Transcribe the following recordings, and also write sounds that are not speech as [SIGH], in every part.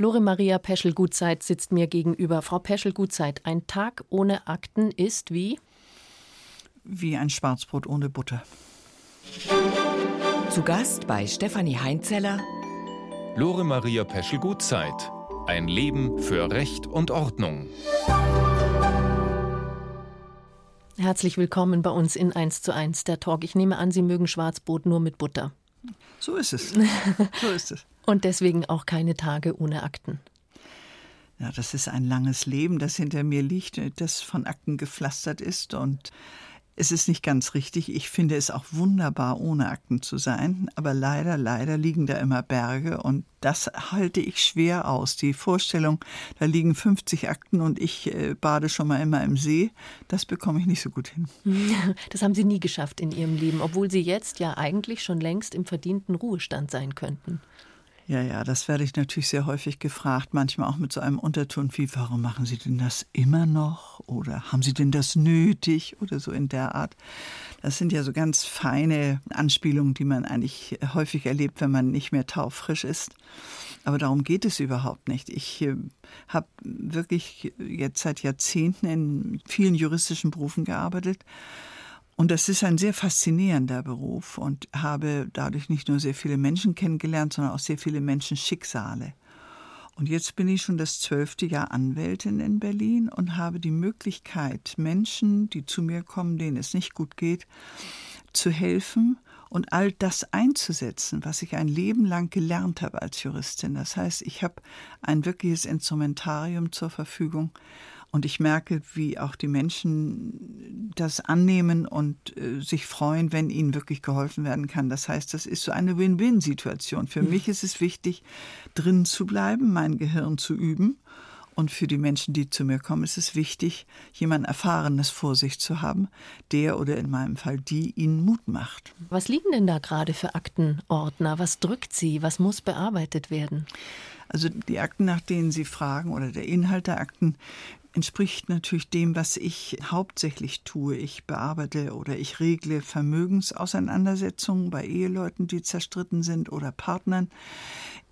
Lore Maria Peschel-Gutzeit sitzt mir gegenüber. Frau Peschel-Gutzeit, ein Tag ohne Akten ist wie? Wie ein Schwarzbrot ohne Butter. Zu Gast bei Stefanie Heinzeller. Lore Maria Peschel-Gutzeit. Ein Leben für Recht und Ordnung. Herzlich willkommen bei uns in 1 zu 1 der Talk. Ich nehme an, Sie mögen Schwarzbrot nur mit Butter. So ist es. [LAUGHS] So ist es. Und deswegen auch keine Tage ohne Akten. Ja, das ist ein langes Leben, das hinter mir liegt, das von Akten gepflastert ist und es ist nicht ganz richtig. Ich finde es auch wunderbar, ohne Akten zu sein. Aber leider, leider liegen da immer Berge und das halte ich schwer aus. Die Vorstellung, da liegen 50 Akten und ich äh, bade schon mal immer im See, das bekomme ich nicht so gut hin. [LAUGHS] Das haben Sie nie geschafft in Ihrem Leben, obwohl Sie jetzt ja eigentlich schon längst im verdienten Ruhestand sein könnten. Ja, ja, das werde ich natürlich sehr häufig gefragt, manchmal auch mit so einem Unterton wie, warum machen Sie denn das immer noch? Oder haben Sie denn das nötig? Oder so in der Art. Das sind ja so ganz feine Anspielungen, die man eigentlich häufig erlebt, wenn man nicht mehr taufrisch ist. Aber darum geht es überhaupt nicht. Ich äh, habe wirklich jetzt seit Jahrzehnten in vielen juristischen Berufen gearbeitet und das ist ein sehr faszinierender Beruf und habe dadurch nicht nur sehr viele Menschen kennengelernt, sondern auch sehr viele Menschenschicksale. Und jetzt bin ich schon das zwölfte Jahr Anwältin in Berlin und habe die Möglichkeit, Menschen, die zu mir kommen, denen es nicht gut geht, zu helfen und all das einzusetzen, was ich ein Leben lang gelernt habe als Juristin. Das heißt, ich habe ein wirkliches Instrumentarium zur Verfügung, und ich merke, wie auch die Menschen das annehmen und äh, sich freuen, wenn ihnen wirklich geholfen werden kann. Das heißt, das ist so eine Win-Win-Situation. Für mhm. mich ist es wichtig, drin zu bleiben, mein Gehirn zu üben. Und für die Menschen, die zu mir kommen, ist es wichtig, jemand Erfahrenes vor sich zu haben, der oder in meinem Fall die ihnen Mut macht. Was liegen denn da gerade für Aktenordner? Was drückt sie? Was muss bearbeitet werden? Also die Akten, nach denen Sie fragen oder der Inhalt der Akten entspricht natürlich dem, was ich hauptsächlich tue. Ich bearbeite oder ich regle Vermögensauseinandersetzungen bei Eheleuten, die zerstritten sind oder Partnern.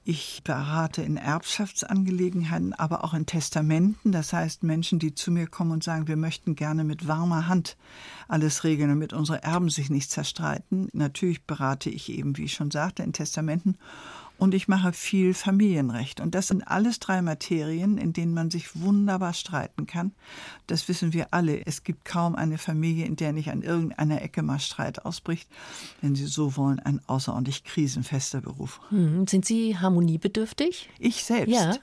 Ich berate in Erbschaftsangelegenheiten, aber auch in Testamenten. Das heißt, Menschen, die zu mir kommen und sagen, wir möchten gerne mit warmer Hand alles regeln, damit unsere Erben sich nicht zerstreiten. Natürlich berate ich eben, wie ich schon sagte, in Testamenten und ich mache viel Familienrecht. Und das sind alles drei Materien, in denen man sich wunderbar streiten kann. Das wissen wir alle. Es gibt kaum eine Familie, in der nicht an irgendeiner Ecke mal Streit ausbricht. Wenn Sie so wollen, ein außerordentlich krisenfester Beruf. Hm. Sind Sie harmoniebedürftig? Ich selbst? Ja.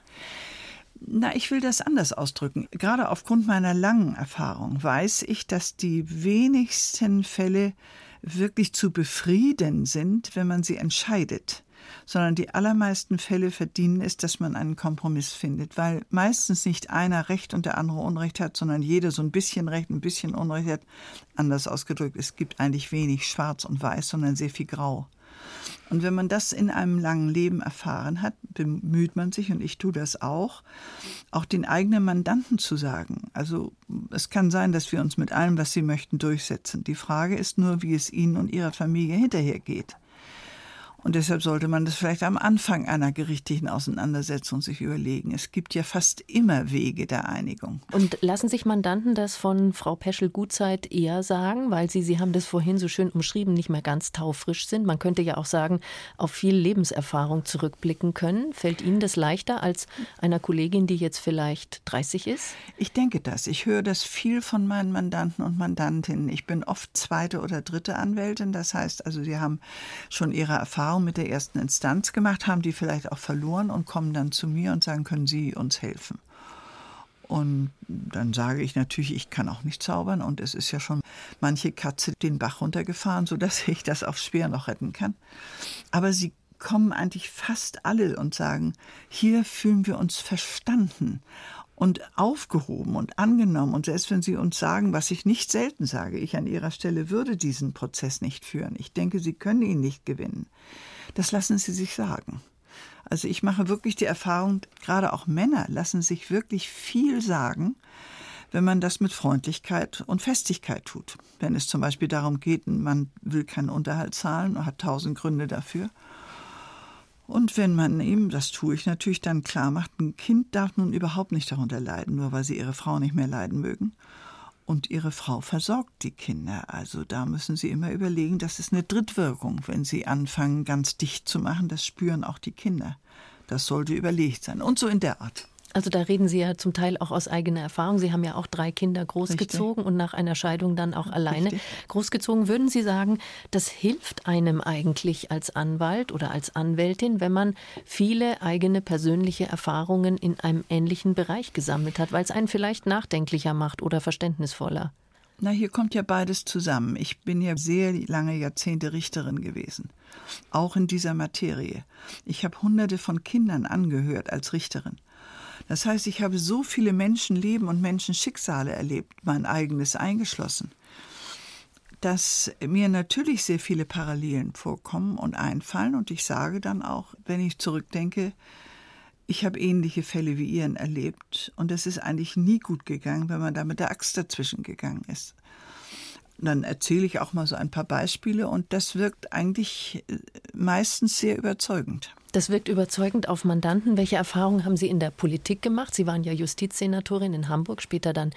Na, ich will das anders ausdrücken. Gerade aufgrund meiner langen Erfahrung weiß ich, dass die wenigsten Fälle wirklich zu befrieden sind, wenn man sie entscheidet sondern die allermeisten Fälle verdienen es, dass man einen Kompromiss findet, weil meistens nicht einer Recht und der andere Unrecht hat, sondern jeder so ein bisschen Recht, ein bisschen Unrecht hat. Anders ausgedrückt, es gibt eigentlich wenig Schwarz und Weiß, sondern sehr viel Grau. Und wenn man das in einem langen Leben erfahren hat, bemüht man sich, und ich tue das auch, auch den eigenen Mandanten zu sagen. Also es kann sein, dass wir uns mit allem, was sie möchten, durchsetzen. Die Frage ist nur, wie es ihnen und ihrer Familie hinterher geht. Und deshalb sollte man das vielleicht am Anfang einer gerichtlichen Auseinandersetzung sich überlegen. Es gibt ja fast immer Wege der Einigung. Und lassen sich Mandanten das von Frau Peschel-Gutzeit eher sagen, weil Sie, Sie haben das vorhin so schön umschrieben, nicht mehr ganz taufrisch sind? Man könnte ja auch sagen, auf viel Lebenserfahrung zurückblicken können. Fällt Ihnen das leichter als einer Kollegin, die jetzt vielleicht 30 ist? Ich denke das. Ich höre das viel von meinen Mandanten und Mandantinnen. Ich bin oft zweite oder dritte Anwältin. Das heißt also, sie haben schon ihre Erfahrung Erfahrung mit der ersten Instanz gemacht, haben die vielleicht auch verloren und kommen dann zu mir und sagen, können Sie uns helfen? Und dann sage ich natürlich, ich kann auch nicht zaubern und es ist ja schon manche Katze den Bach runtergefahren, sodass [LAUGHS] ich das aufs Speer noch retten kann. Aber sie kommen eigentlich fast alle und sagen, hier fühlen wir uns verstanden und aufgehoben und angenommen. Und selbst wenn Sie uns sagen, was ich nicht selten sage, ich an Ihrer Stelle würde diesen Prozess nicht führen. Ich denke, Sie können ihn nicht gewinnen. Das lassen Sie sich sagen. Also ich mache wirklich die Erfahrung, gerade auch Männer lassen sich wirklich viel sagen, wenn man das mit Freundlichkeit und Festigkeit tut. Wenn es zum Beispiel darum geht, man will keinen Unterhalt zahlen und hat tausend Gründe dafür Und wenn man ihm, das tue ich natürlich, dann klar macht, ein Kind darf nun überhaupt nicht darunter leiden, nur weil sie ihre Frau nicht mehr leiden mögen. Und ihre Frau versorgt die Kinder. Also da müssen sie immer überlegen, das ist eine Drittwirkung, wenn sie anfangen, ganz dicht zu machen. Das spüren auch die Kinder. Das sollte überlegt sein. Und so in der Art. Also da reden Sie ja zum Teil auch aus eigener Erfahrung. Sie haben ja auch drei Kinder großgezogen Richtig. und nach einer Scheidung dann auch alleine Richtig. großgezogen. Würden Sie sagen, das hilft einem eigentlich als Anwalt oder als Anwältin, wenn man viele eigene persönliche Erfahrungen in einem ähnlichen Bereich gesammelt hat, weil es einen vielleicht nachdenklicher macht oder verständnisvoller? Na, hier kommt ja beides zusammen. Ich bin ja sehr lange Jahrzehnte Richterin gewesen, auch in dieser Materie. Ich habe hunderte von Kindern angehört als Richterin. Das heißt, ich habe so viele Menschenleben und Menschenschicksale erlebt, mein eigenes eingeschlossen, dass mir natürlich sehr viele Parallelen vorkommen und einfallen. Und ich sage dann auch, wenn ich zurückdenke, ich habe ähnliche Fälle wie Ihren erlebt und es ist eigentlich nie gut gegangen, wenn man da mit der Axt dazwischen gegangen ist. Und dann erzähle ich auch mal so ein paar Beispiele und das wirkt eigentlich äh, meistens sehr überzeugend. Das wirkt überzeugend auf Mandanten. Welche Erfahrungen haben Sie in der Politik gemacht? Sie waren ja Justizsenatorin in Hamburg, später dann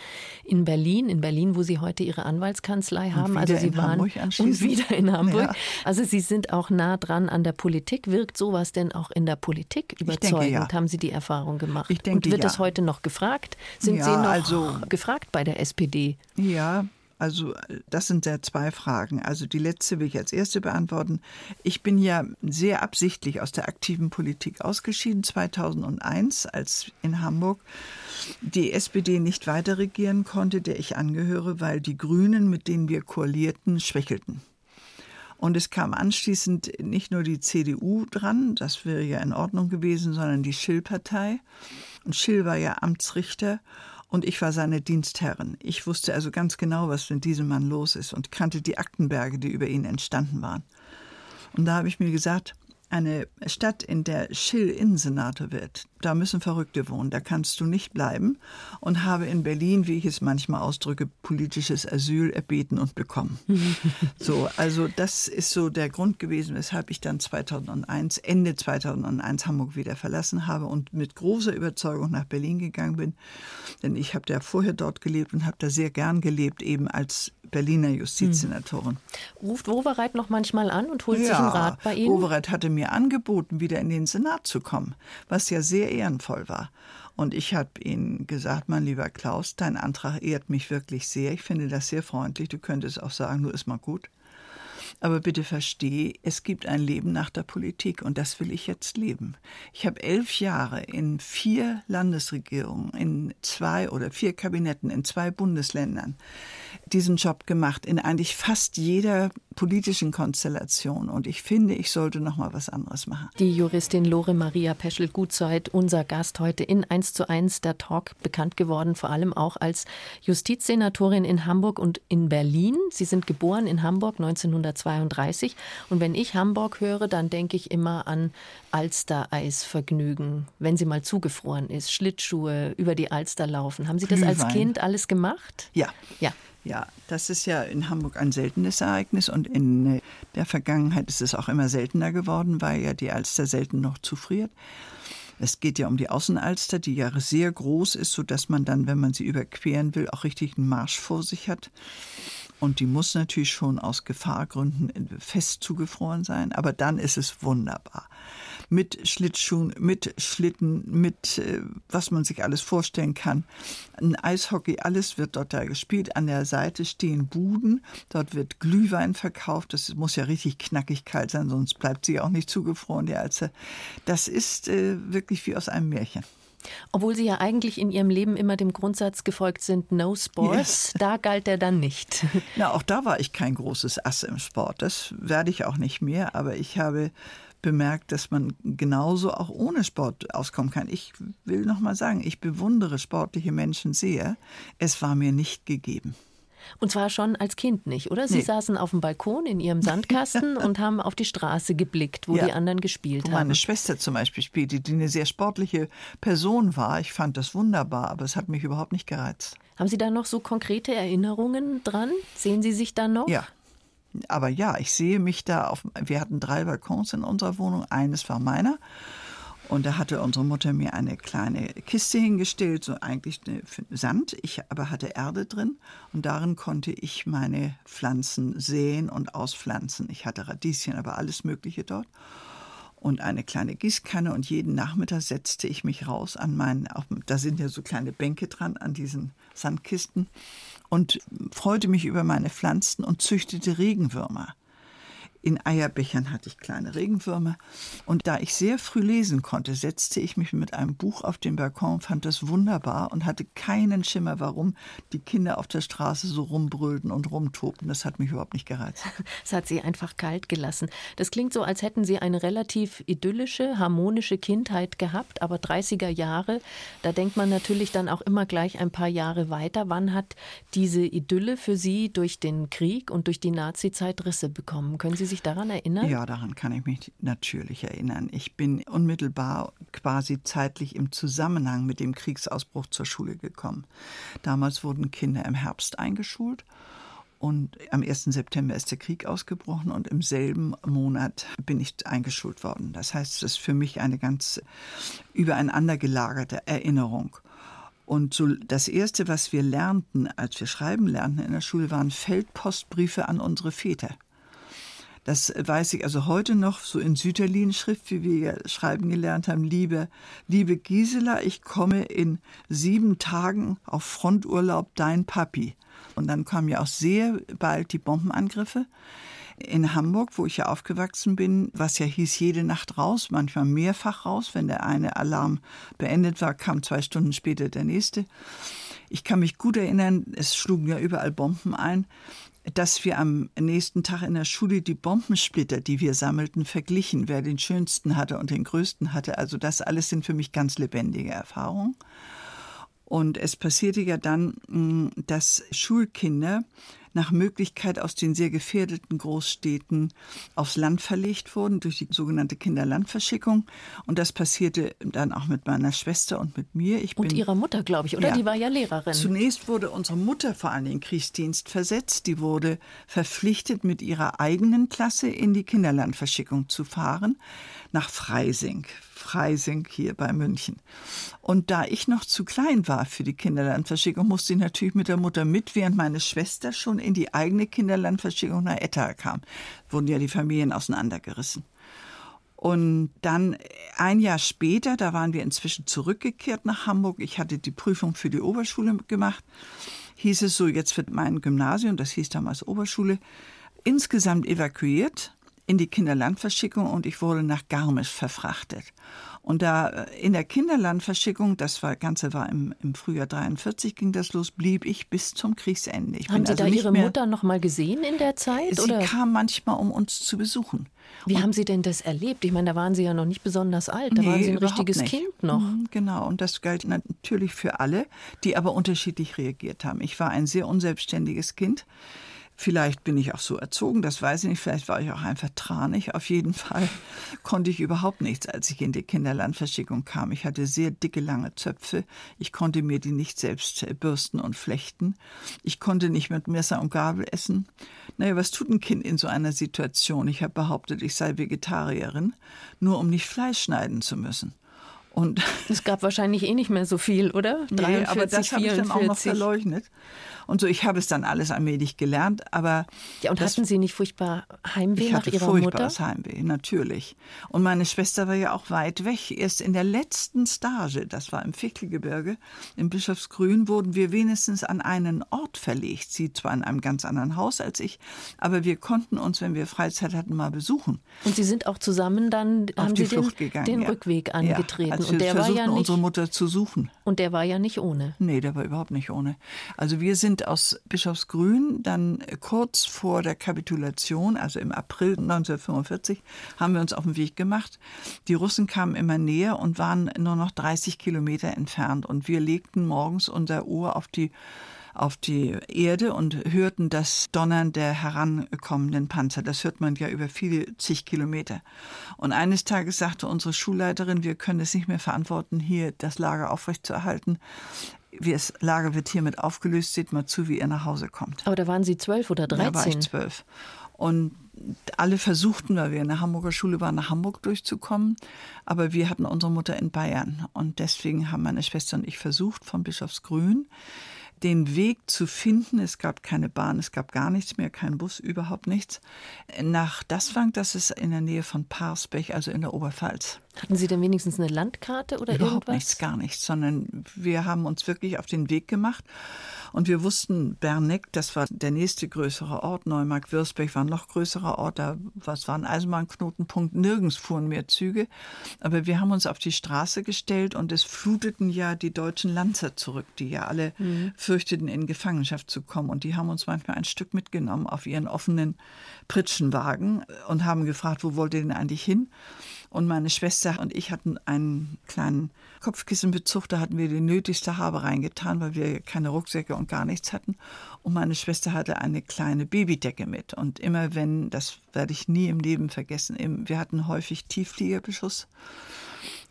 in Berlin, in Berlin, wo Sie heute Ihre Anwaltskanzlei haben. Und also Sie waren und wieder in Hamburg. Ja. Also Sie sind auch nah dran an der Politik. Wirkt sowas denn auch in der Politik überzeugend? Denke, ja. Haben Sie die Erfahrung gemacht? Ich denke, und wird ja. das heute noch gefragt? Sind Sie noch also, gefragt bei der SPD? Ja, also das sind ja zwei Fragen. Also die letzte will ich als erste beantworten. Ich bin ja sehr absichtlich aus der aktiven Politik ausgeschieden 2001, als in Hamburg die SPD nicht weiter regieren konnte, der ich angehöre, weil die Grünen, mit denen wir koalierten, schwächelten. Und es kam anschließend nicht nur die CDU dran, das wäre ja in Ordnung gewesen, sondern die Schill-Partei. Und Schill war ja Amtsrichter und ich war seine Dienstherrin. Ich wusste also ganz genau, was mit diesem Mann los ist und kannte die Aktenberge, die über ihn entstanden waren. Und da habe ich mir gesagt, eine Stadt, in der Schill Innensenator wird, da müssen Verrückte wohnen, da kannst du nicht bleiben. Und habe in Berlin, wie ich es manchmal ausdrücke, politisches Asyl erbeten und bekommen. [LAUGHS] so, also das ist so der Grund gewesen, weshalb ich dann 2001, Ende 2001 Hamburg wieder verlassen habe und mit großer Überzeugung nach Berlin gegangen bin, denn ich habe ja vorher dort gelebt und habe da sehr gern gelebt, eben als Berliner Justizsenatorin. Hm. Ruft Wowereit noch manchmal an und holt ja, sich einen Rat bei Ihnen? Wowereit hatte mir angeboten, wieder in den Senat zu kommen, was ja sehr ehrenvoll war. Und ich habe ihm gesagt, mein lieber Klaus, dein Antrag ehrt mich wirklich sehr. Ich finde das sehr freundlich. Du könntest auch sagen, nur ist mal gut. Aber bitte verstehe, es gibt ein Leben nach der Politik und das will ich jetzt leben. Ich habe elf Jahre in vier Landesregierungen, in zwei oder vier Kabinetten, in zwei Bundesländern diesen Job gemacht, in eigentlich fast jeder politischen Konstellation. Und ich finde, ich sollte noch mal was anderes machen. Die Juristin Lore Maria Peschel-Gutzeit, unser Gast heute in 1 zu 1 der Talk, bekannt geworden, vor allem auch als Justizsenatorin in Hamburg und in Berlin. Sie sind geboren in Hamburg 1932. Und wenn ich Hamburg höre, dann denke ich immer an Alster-Eisvergnügen, wenn sie mal zugefroren ist, Schlittschuhe über die Alster laufen. Haben Sie das als Kind alles gemacht? Ja. Ja. Ja, das ist ja in Hamburg ein seltenes Ereignis und in der Vergangenheit ist es auch immer seltener geworden, weil ja die Alster selten noch zufriert. Es geht ja um die Außenalster, die ja sehr groß ist, sodass man dann, wenn man sie überqueren will, auch richtig einen Marsch vor sich hat. Und die muss natürlich schon aus Gefahrgründen fest zugefroren sein, aber dann ist es wunderbar mit Schlittschuhen, mit Schlitten, mit äh, was man sich alles vorstellen kann. Ein Eishockey, alles wird dort da gespielt. An der Seite stehen Buden, dort wird Glühwein verkauft. Das muss ja richtig knackig kalt sein, sonst bleibt sie auch nicht zugefroren, die Alze. Das ist äh, wirklich wie aus einem Märchen. Obwohl Sie ja eigentlich in Ihrem Leben immer dem Grundsatz gefolgt sind, no sports, yes. da galt er dann nicht. Na, auch da war ich kein großes Ass im Sport. Das werde ich auch nicht mehr, aber ich habe bemerkt, dass man genauso auch ohne Sport auskommen kann. Ich will noch mal sagen, ich bewundere sportliche Menschen sehr. Es war mir nicht gegeben. Und zwar schon als Kind nicht, oder? Sie nee. saßen auf dem Balkon in ihrem Sandkasten [LAUGHS] und haben auf die Straße geblickt, wo ja. die anderen gespielt wo haben. Meine Schwester zum Beispiel spielte, die eine sehr sportliche Person war. Ich fand das wunderbar, aber es hat mich überhaupt nicht gereizt. Haben Sie da noch so konkrete Erinnerungen dran? Sehen Sie sich da noch? Ja, Aber ja, ich sehe mich da auf. Wir hatten drei Balkons in unserer Wohnung. Eines war meiner. Und da hatte unsere Mutter mir eine kleine Kiste hingestellt, so eigentlich Sand. Ich aber hatte Erde drin und darin konnte ich meine Pflanzen säen und auspflanzen. Ich hatte Radieschen, aber alles Mögliche dort. Und eine kleine Gießkanne und jeden Nachmittag setzte ich mich raus an meinen, da sind ja so kleine Bänke dran an diesen Sandkisten und freute mich über meine Pflanzen und züchtete Regenwürmer. In Eierbechern hatte ich kleine Regenwürmer. Und da ich sehr früh lesen konnte, setzte ich mich mit einem Buch auf den Balkon, fand das wunderbar und hatte keinen Schimmer, warum die Kinder auf der Straße so rumbrüllten und rumtobten. Das hat mich überhaupt nicht gereizt. [LAUGHS] Es hat Sie einfach kalt gelassen. Das klingt so, als hätten Sie eine relativ idyllische, harmonische Kindheit gehabt, aber 30er Jahre, da denkt man natürlich dann auch immer gleich ein paar Jahre weiter. Wann hat diese Idylle für Sie durch den Krieg und durch die Nazizeit Risse bekommen? Können Sie sich daran erinnern? Ja, daran kann ich mich natürlich erinnern. Ich bin unmittelbar quasi zeitlich im Zusammenhang mit dem Kriegsausbruch zur Schule gekommen. Damals wurden Kinder im Herbst eingeschult. Und am 1. September ist der Krieg ausgebrochen und im selben Monat bin ich eingeschult worden. Das heißt, es ist für mich eine ganz übereinander gelagerte Erinnerung. Und so das Erste, was wir lernten, als wir schreiben lernten in der Schule, waren Feldpostbriefe an unsere Väter. Das weiß ich also heute noch so in Süderlin-Schrift, wie wir schreiben gelernt haben. Liebe, liebe Gisela, ich komme in sieben Tagen auf Fronturlaub, dein Papi. Und dann kamen ja auch sehr bald die Bombenangriffe in Hamburg, wo ich ja aufgewachsen bin, was ja hieß jede Nacht raus, manchmal mehrfach raus. Wenn der eine Alarm beendet war, kam zwei Stunden später der nächste. Ich kann mich gut erinnern, es schlugen ja überall Bomben ein dass wir am nächsten Tag in der Schule die Bombensplitter, die wir sammelten, verglichen, wer den schönsten hatte und den größten hatte. Also das alles sind für mich ganz lebendige Erfahrungen. Und es passierte ja dann, mm, dass Schulkinder nach Möglichkeit aus den sehr gefährdeten Großstädten aufs Land verlegt wurden durch die sogenannte Kinderlandverschickung. Und das passierte dann auch mit meiner Schwester und mit mir. Ich und bin, ihrer Mutter, glaube ich, oder? Ja, die war ja Lehrerin. Zunächst wurde unsere Mutter vor allem in den Kriegsdienst versetzt. Die wurde verpflichtet, mit ihrer eigenen Klasse in die Kinderlandverschickung zu fahren nach Freising. Freising hier bei München. Und da ich noch zu klein war für die Kinderlandverschickung, musste ich natürlich mit der Mutter mit, während meine Schwester schon in die eigene Kinderlandverschickung nach Ettal kam. Wurden ja die Familien auseinandergerissen. Und dann ein Jahr später, da waren wir inzwischen zurückgekehrt nach Hamburg. Ich hatte die Prüfung für die Oberschule gemacht. Hieß es so, jetzt wird mein Gymnasium, das hieß damals Oberschule, insgesamt evakuiert in die Kinderlandverschickung und ich wurde nach Garmisch verfrachtet. Und da äh, in der Kinderlandverschickung, das war, Ganze war im, im Frühjahr 43, ging das los, blieb ich bis zum Kriegsende. Ich Haben Sie also da Ihre Mutter noch mal gesehen in der Zeit? Sie oder? kam manchmal, um uns zu besuchen. Wie und haben Sie denn das erlebt? Ich meine, da waren Sie ja noch nicht besonders alt, da nee, waren Sie ein richtiges nicht. Kind noch. Mhm, genau, und das galt natürlich für alle, die aber unterschiedlich reagiert haben. Ich war ein sehr unselbstständiges Kind. Vielleicht bin ich auch so erzogen, das weiß ich nicht. Vielleicht war ich auch einfach tranig. Auf jeden Fall konnte ich überhaupt nichts, als ich in die Kinderlandverschickung kam. Ich hatte sehr dicke, lange Zöpfe. Ich konnte mir die nicht selbst bürsten und flechten. Ich konnte nicht mit Messer und Gabel essen. Naja, was tut ein Kind in so einer Situation? Ich habe behauptet, ich sei Vegetarierin, nur um nicht Fleisch schneiden zu müssen. Und es gab wahrscheinlich eh nicht mehr so viel, oder? 43, nee, aber das habe ich dann auch noch verleugnet. Und so, ich habe es dann alles allmählich gelernt, aber. Ja, und das, hatten Sie nicht furchtbar Heimweh ich nach hatte Ihrer furchtbares Mutter? Heimweh, natürlich. Und meine Schwester war ja auch weit weg. Erst in der letzten Stage, das war im Fichtelgebirge, im Bischofsgrün, wurden wir wenigstens an einen Ort verlegt. Sie zwar in einem ganz anderen Haus als ich, aber wir konnten uns, wenn wir Freizeit hatten, mal besuchen. Und Sie sind auch zusammen dann, Auf haben Sie den, gegangen, den ja. Rückweg angetreten. Ja, als wir und der war ja nicht, unsere Mutter zu suchen. Und der war ja nicht ohne. Nee, der war überhaupt nicht ohne. Also wir sind aus Bischofsgrün dann kurz vor der Kapitulation, also im April 1945, haben wir uns auf den Weg gemacht. Die Russen kamen immer näher und waren nur noch 30 Kilometer entfernt. Und wir legten morgens unser Ohr auf die auf die Erde und hörten das Donnern der herankommenden Panzer. Das hört man ja über viele zig Kilometer. Und eines Tages sagte unsere Schulleiterin, wir können es nicht mehr verantworten, hier das Lager aufrechtzuerhalten. Das Lager wird hiermit aufgelöst. Seht mal zu, wie ihr nach Hause kommt. Aber da waren Sie zwölf oder dreizehn? Da war ich zwölf. Und alle versuchten, weil wir in der Hamburger Schule waren, nach Hamburg durchzukommen. Aber wir hatten unsere Mutter in Bayern. Und deswegen haben meine Schwester und ich versucht, von Bischofsgrün den Weg zu finden. Es gab keine Bahn, es gab gar nichts mehr, kein Bus, überhaupt nichts. Nach Daswang, das ist in der Nähe von Parsbech, also in der Oberpfalz. Hatten Sie denn wenigstens eine Landkarte oder Überhaupt irgendwas? nichts, gar nichts, sondern wir haben uns wirklich auf den Weg gemacht und wir wussten, Berneck, das war der nächste größere Ort, Neumark-Würzburg war ein noch größerer Ort, da was war ein Eisenbahnknotenpunkt, nirgends fuhren mehr Züge, aber wir haben uns auf die Straße gestellt und es fluteten ja die deutschen Lanzer zurück, die ja alle mhm. fürchteten, in Gefangenschaft zu kommen und die haben uns manchmal ein Stück mitgenommen auf ihren offenen Pritschenwagen und haben gefragt, wo wollt ihr denn eigentlich hin? Und meine Schwester und ich hatten einen kleinen Kopfkissenbezug, da hatten wir die nötigste Habe reingetan, weil wir keine Rucksäcke und gar nichts hatten. Und meine Schwester hatte eine kleine Babydecke mit. Und immer wenn, das werde ich nie im Leben vergessen, wir hatten häufig Tieffliegerbeschuss.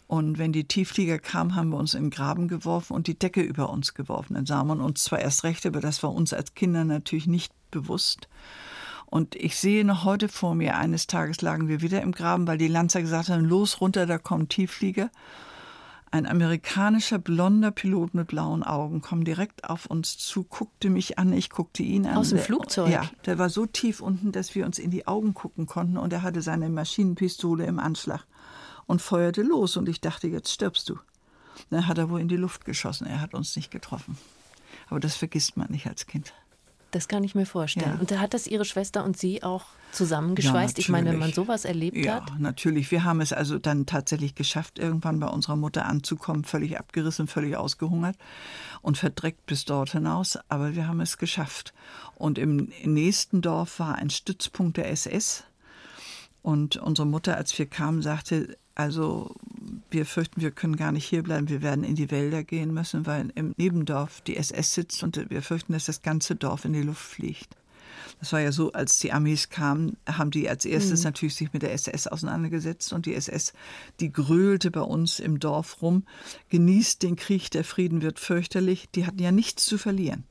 Und wenn die Tiefflieger kamen, haben wir uns in den Graben geworfen und die Decke über uns geworfen. Dann sah man uns zwar erst recht, aber das war uns als Kinder natürlich nicht bewusst. Und ich sehe noch heute vor mir, eines Tages lagen wir wieder im Graben, weil die Lanzer gesagt haben, los runter, da kommen Tiefflieger. Ein amerikanischer blonder Pilot mit blauen Augen kam direkt auf uns zu, guckte mich an, ich guckte ihn an. Aus dem Flugzeug? Ja, der war so tief unten, dass wir uns in die Augen gucken konnten und er hatte seine Maschinenpistole im Anschlag und feuerte los und ich dachte, jetzt stirbst du. Dann hat er wohl in die Luft geschossen, er hat uns nicht getroffen. Aber das vergisst man nicht als Kind. Das kann ich mir vorstellen. Ja. Und da hat das Ihre Schwester und Sie auch zusammengeschweißt? Ja, ich meine, wenn man sowas erlebt ja, hat. Ja, natürlich. Wir haben es also dann tatsächlich geschafft, irgendwann bei unserer Mutter anzukommen, völlig abgerissen, völlig ausgehungert und verdreckt bis dort hinaus. Aber wir haben es geschafft. Und im nächsten Dorf war ein Stützpunkt der SS. Und unsere Mutter, als wir kamen, sagte, also wir fürchten, wir können gar nicht hierbleiben. Wir werden in die Wälder gehen müssen, weil im Nebendorf die SS sitzt und wir fürchten, dass das ganze Dorf in die Luft fliegt. Das war ja so, als die Armees kamen, haben die als erstes mhm. natürlich sich mit der SS auseinandergesetzt und die SS, die grölte bei uns im Dorf rum, genießt den Krieg, der Frieden wird fürchterlich. Die hatten ja nichts zu verlieren.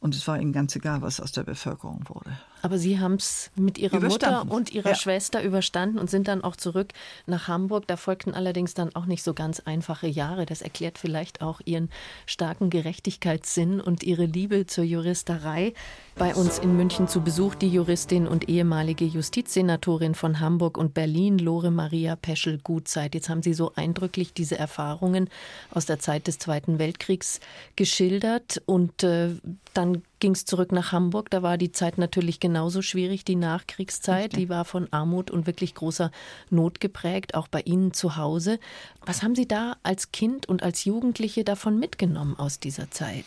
Und es war ihnen ganz egal, was aus der Bevölkerung wurde. Aber Sie haben es mit Ihrer Mutter und Ihrer ja. Schwester überstanden und sind dann auch zurück nach Hamburg. Da folgten allerdings dann auch nicht so ganz einfache Jahre. Das erklärt vielleicht auch Ihren starken Gerechtigkeitssinn und Ihre Liebe zur Juristerei. Bei uns in München zu Besuch die Juristin und ehemalige Justizsenatorin von Hamburg und Berlin, Lore Maria Peschel-Gutzeit. Jetzt haben Sie so eindrücklich diese Erfahrungen aus der Zeit des Zweiten Weltkriegs geschildert und äh, dann ging es zurück nach Hamburg. Da war die Zeit natürlich genauso schwierig, die Nachkriegszeit. Die war von Armut und wirklich großer Not geprägt, auch bei Ihnen zu Hause. Was haben Sie da als Kind und als Jugendliche davon mitgenommen aus dieser Zeit?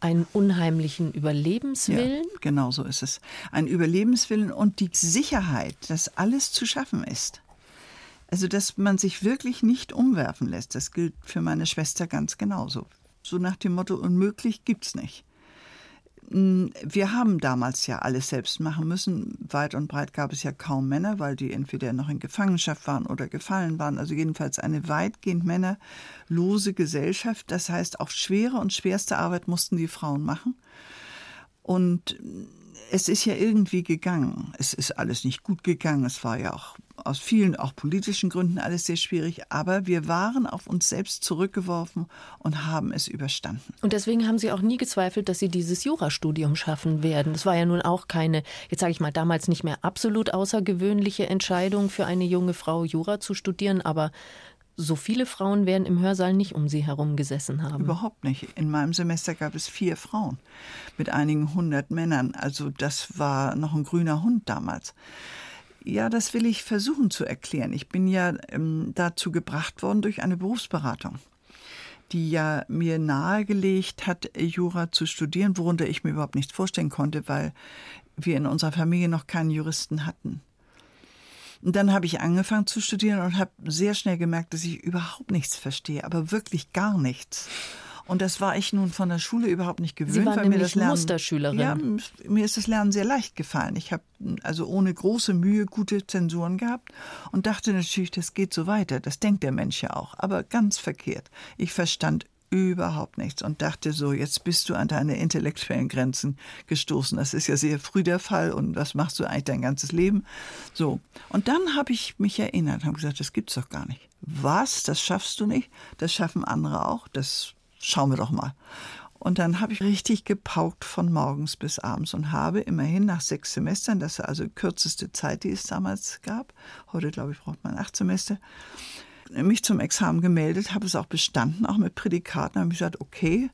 einen unheimlichen Überlebenswillen? Ja, genau so ist es. Ein Überlebenswillen und die Sicherheit, dass alles zu schaffen ist. Also, dass man sich wirklich nicht umwerfen lässt. Das gilt für meine Schwester ganz genauso. So nach dem Motto, unmöglich gibt's nicht. Wir haben damals ja alles selbst machen müssen. Weit und breit gab es ja kaum Männer, weil die entweder noch in Gefangenschaft waren oder gefallen waren. Also jedenfalls eine weitgehend männerlose Gesellschaft. Das heißt, auch schwere und schwerste Arbeit mussten die Frauen machen. Und es ist ja irgendwie gegangen. Es ist alles nicht gut gegangen. Es war ja auch aus vielen, auch politischen Gründen alles sehr schwierig. Aber wir waren auf uns selbst zurückgeworfen und haben es überstanden. Und deswegen haben Sie auch nie gezweifelt, dass Sie dieses Jurastudium schaffen werden. Das war ja nun auch keine, jetzt sage ich mal, damals nicht mehr absolut außergewöhnliche Entscheidung für eine junge Frau, Jura zu studieren. Aber so viele Frauen werden im Hörsaal nicht um sie herum gesessen haben. Überhaupt nicht. In meinem Semester gab es vier Frauen mit einigen hundert Männern. Also das war noch ein grüner Hund damals. Ja, das will ich versuchen zu erklären. Ich bin ja ähm, dazu gebracht worden durch eine Berufsberatung, die ja mir nahegelegt hat, Jura zu studieren, worunter ich mir überhaupt nichts vorstellen konnte, weil wir in unserer Familie noch keinen Juristen hatten. Und dann habe ich angefangen zu studieren und habe sehr schnell gemerkt, dass ich überhaupt nichts verstehe, aber wirklich gar nichts. Und das war ich nun von der Schule überhaupt nicht gewöhnt. Sie waren weil mir das Lernen, Musterschülerin. Ja, mir ist das Lernen sehr leicht gefallen. Ich habe also ohne große Mühe gute Zensuren gehabt und dachte natürlich, das geht so weiter. Das denkt der Mensch ja auch. Aber ganz verkehrt. Ich verstand überhaupt nichts und dachte so, jetzt bist du an deine intellektuellen Grenzen gestoßen. Das ist ja sehr früh der Fall und was machst du eigentlich dein ganzes Leben? So. Und dann habe ich mich erinnert, und gesagt, das gibt's doch gar nicht. Was? Das schaffst du nicht? Das schaffen andere auch? Das schauen wir doch mal. Und dann habe ich richtig gepaukt von morgens bis abends und habe immerhin nach sechs Semestern, das ist also kürzeste Zeit, die es damals gab, heute glaube ich braucht man acht Semester, mich zum Examen gemeldet, habe es auch bestanden, auch mit Prädikaten, habe ich gesagt, okay,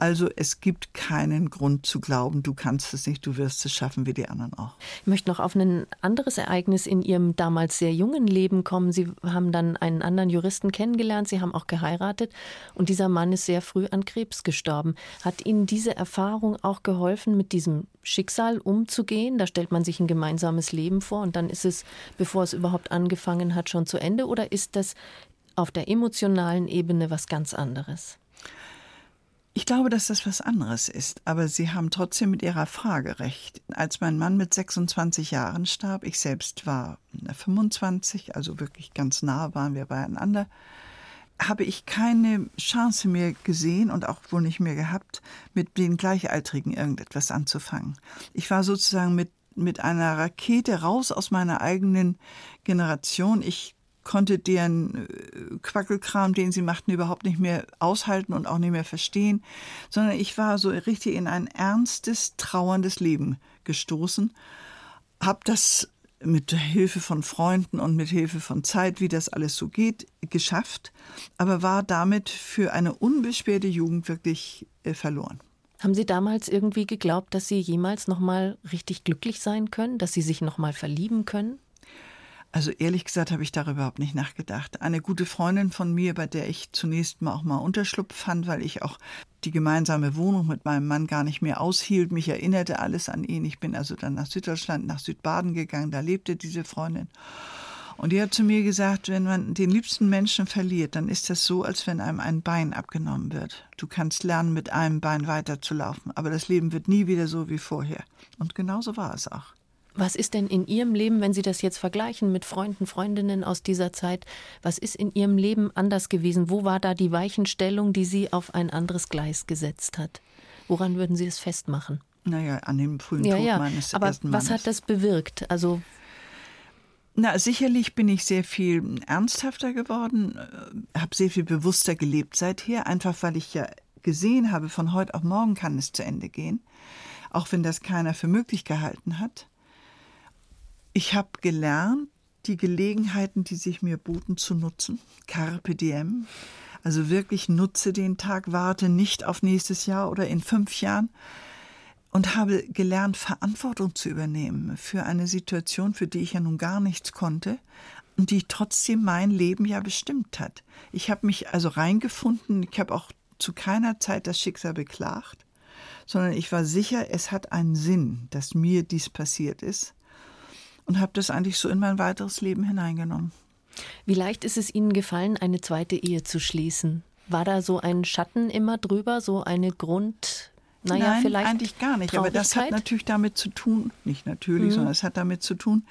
also es gibt keinen Grund zu glauben, du kannst es nicht, du wirst es schaffen wie die anderen auch. Ich möchte noch auf ein anderes Ereignis in Ihrem damals sehr jungen Leben kommen. Sie haben dann einen anderen Juristen kennengelernt, Sie haben auch geheiratet und dieser Mann ist sehr früh an Krebs gestorben. Hat Ihnen diese Erfahrung auch geholfen, mit diesem Schicksal umzugehen? Da stellt man sich ein gemeinsames Leben vor und dann ist es, bevor es überhaupt angefangen hat, schon zu Ende oder ist das auf der emotionalen Ebene was ganz anderes? Ich glaube, dass das was anderes ist, aber Sie haben trotzdem mit Ihrer Frage recht. Als mein Mann mit 26 Jahren starb, ich selbst war 25, also wirklich ganz nah waren wir beieinander, habe ich keine Chance mehr gesehen und auch wohl nicht mehr gehabt, mit den Gleichaltrigen irgendetwas anzufangen. Ich war sozusagen mit, mit einer Rakete raus aus meiner eigenen Generation. Ich konnte deren äh, Quackelkram, den sie machten, überhaupt nicht mehr aushalten und auch nicht mehr verstehen, sondern ich war so richtig in ein ernstes, trauerndes Leben gestoßen, habe das mit Hilfe von Freunden und mit Hilfe von Zeit, wie das alles so geht, geschafft, aber war damit für eine unbeschwerte Jugend wirklich äh, verloren. Haben Sie damals irgendwie geglaubt, dass Sie jemals noch mal richtig glücklich sein können, dass Sie sich noch mal verlieben können? Also ehrlich gesagt habe ich darüber überhaupt nicht nachgedacht. Eine gute Freundin von mir, bei der ich zunächst mal auch mal Unterschlupf fand, weil ich auch die gemeinsame Wohnung mit meinem Mann gar nicht mehr aushielt. Mich erinnerte alles an ihn. Ich bin also dann nach Süddeutschland, nach Südbaden gegangen. Da lebte diese Freundin. Und die hat zu mir gesagt, wenn man den liebsten Menschen verliert, dann ist das so, als wenn einem ein Bein abgenommen wird. Du kannst lernen, mit einem Bein weiterzulaufen, aber das Leben wird nie wieder so wie vorher. Und genauso war es auch. Was ist denn in Ihrem Leben, wenn Sie das jetzt vergleichen mit Freunden, Freundinnen aus dieser Zeit, was ist in Ihrem Leben anders gewesen? Wo war da die Weichenstellung, die Sie auf ein anderes Gleis gesetzt hat? Woran würden Sie es festmachen? Naja, an dem frühen ja, Tod ja. meines Aber ersten was Mannes. hat das bewirkt? Also Na, sicherlich bin ich sehr viel ernsthafter geworden, habe sehr viel bewusster gelebt seither, einfach weil ich ja gesehen habe, von heute auf morgen kann es zu Ende gehen, auch wenn das keiner für möglich gehalten hat. Ich habe gelernt, die Gelegenheiten, die sich mir boten, zu nutzen. Carpe diem. Also wirklich nutze den Tag, warte nicht auf nächstes Jahr oder in fünf Jahren und habe gelernt, Verantwortung zu übernehmen für eine Situation, für die ich ja nun gar nichts konnte und die trotzdem mein Leben ja bestimmt hat. Ich habe mich also reingefunden, ich habe auch zu keiner Zeit das Schicksal beklagt, sondern ich war sicher, es hat einen Sinn, dass mir dies passiert ist und habe das eigentlich so in mein weiteres Leben hineingenommen. Wie leicht ist es Ihnen gefallen, eine zweite Ehe zu schließen? War da so ein Schatten immer drüber, so eine Grund, naja, Nein, vielleicht eigentlich gar nicht. Aber das hat natürlich damit zu tun, nicht natürlich, Mhm. sondern es hat damit zu tun,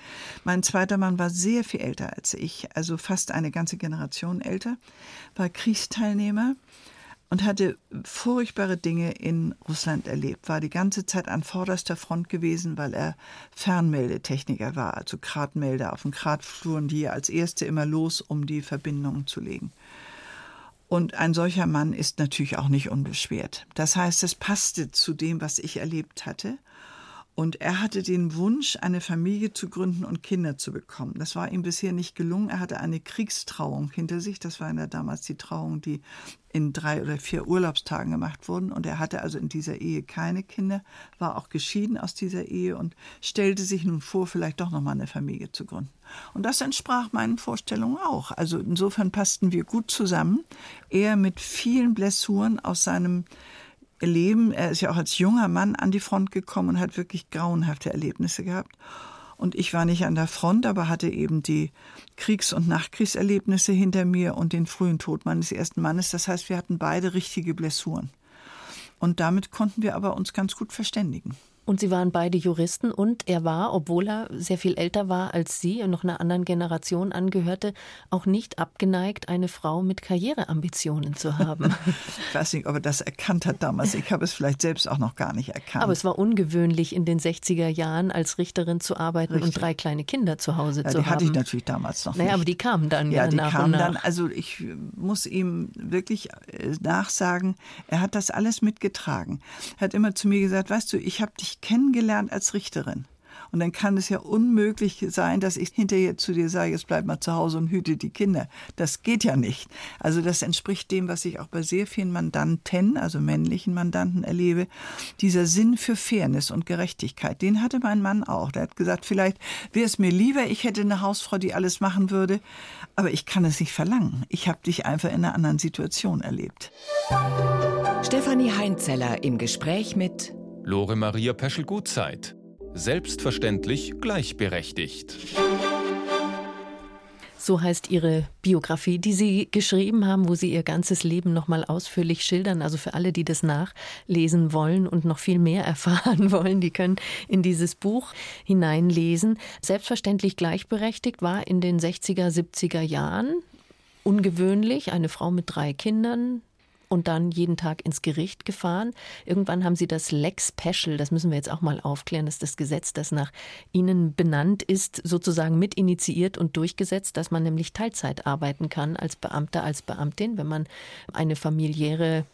mein zweiter Mann war sehr viel älter als ich, also fast eine ganze Generation älter, war Kriegsteilnehmer und hatte furchtbare Dinge in Russland erlebt, war die ganze Zeit an vorderster Front gewesen, weil er Fernmeldetechniker war, also Gradmelder auf den Gradfluren, die als Erste immer los, um die Verbindungen zu legen. Und ein solcher Mann ist natürlich auch nicht unbeschwert. Das heißt, es passte zu dem, was ich erlebt hatte. Und er hatte den Wunsch, eine Familie zu gründen und Kinder zu bekommen. Das war ihm bisher nicht gelungen. Er hatte eine Kriegstrauung hinter sich. Das war ja damals die Trauung, die in drei oder vier Urlaubstagen gemacht wurden. Und er hatte also in dieser Ehe keine Kinder, war auch geschieden aus dieser Ehe und stellte sich nun vor, vielleicht doch nochmal eine Familie zu gründen. Und das entsprach meinen Vorstellungen auch. Also insofern passten wir gut zusammen. Er mit vielen Blessuren aus seinem Leben. Er ist ja auch als junger Mann an die Front gekommen und hat wirklich grauenhafte Erlebnisse gehabt. Und ich war nicht an der Front, aber hatte eben die Kriegs- und Nachkriegserlebnisse hinter mir und den frühen Tod meines ersten Mannes. Das heißt, wir hatten beide richtige Blessuren. Und damit konnten wir aber uns ganz gut verständigen. Und Sie waren beide Juristen und er war, obwohl er sehr viel älter war als Sie und noch einer anderen Generation angehörte, auch nicht abgeneigt, eine Frau mit Karriereambitionen zu haben. [LAUGHS] ich weiß nicht, ob er das erkannt hat damals. Ich habe es vielleicht selbst auch noch gar nicht erkannt. Aber es war ungewöhnlich, in den 60er Jahren als Richterin zu arbeiten Richtig. und drei kleine Kinder zu Hause ja, zu haben. Die hatte ich natürlich damals noch naja, nicht. aber die kamen dann ja, ja die nach kamen nach. dann. Also ich muss ihm wirklich äh, nachsagen, er hat das alles mitgetragen. Er hat immer zu mir gesagt, weißt du, ich habe dich kennengelernt als Richterin. Und dann kann es ja unmöglich sein, dass ich hinterher zu dir sage, jetzt bleib mal zu Hause und hüte die Kinder. Das geht ja nicht. Also das entspricht dem, was ich auch bei sehr vielen Mandanten, also männlichen Mandanten erlebe. Dieser Sinn für Fairness und Gerechtigkeit, den hatte mein Mann auch. Der hat gesagt, vielleicht wäre es mir lieber, ich hätte eine Hausfrau, die alles machen würde. Aber ich kann es nicht verlangen. Ich habe dich einfach in einer anderen Situation erlebt. Stefanie Heinzeller im Gespräch mit Lore Maria Peschel-Gutzeit. Selbstverständlich gleichberechtigt. So heißt Ihre Biografie, die Sie geschrieben haben, wo Sie Ihr ganzes Leben nochmal ausführlich schildern. Also für alle, die das nachlesen wollen und noch viel mehr [LAUGHS] erfahren wollen, die können in dieses Buch hineinlesen. Selbstverständlich gleichberechtigt war in den 60er, 70er Jahren ungewöhnlich. Eine Frau mit drei Kindern, und dann jeden Tag ins Gericht gefahren. Irgendwann haben sie das Lex Special, das müssen wir jetzt auch mal aufklären, das ist das Gesetz, das nach ihnen benannt ist, sozusagen mit initiiert und durchgesetzt, dass man nämlich Teilzeit arbeiten kann als Beamter, als Beamtin, wenn man eine familiäre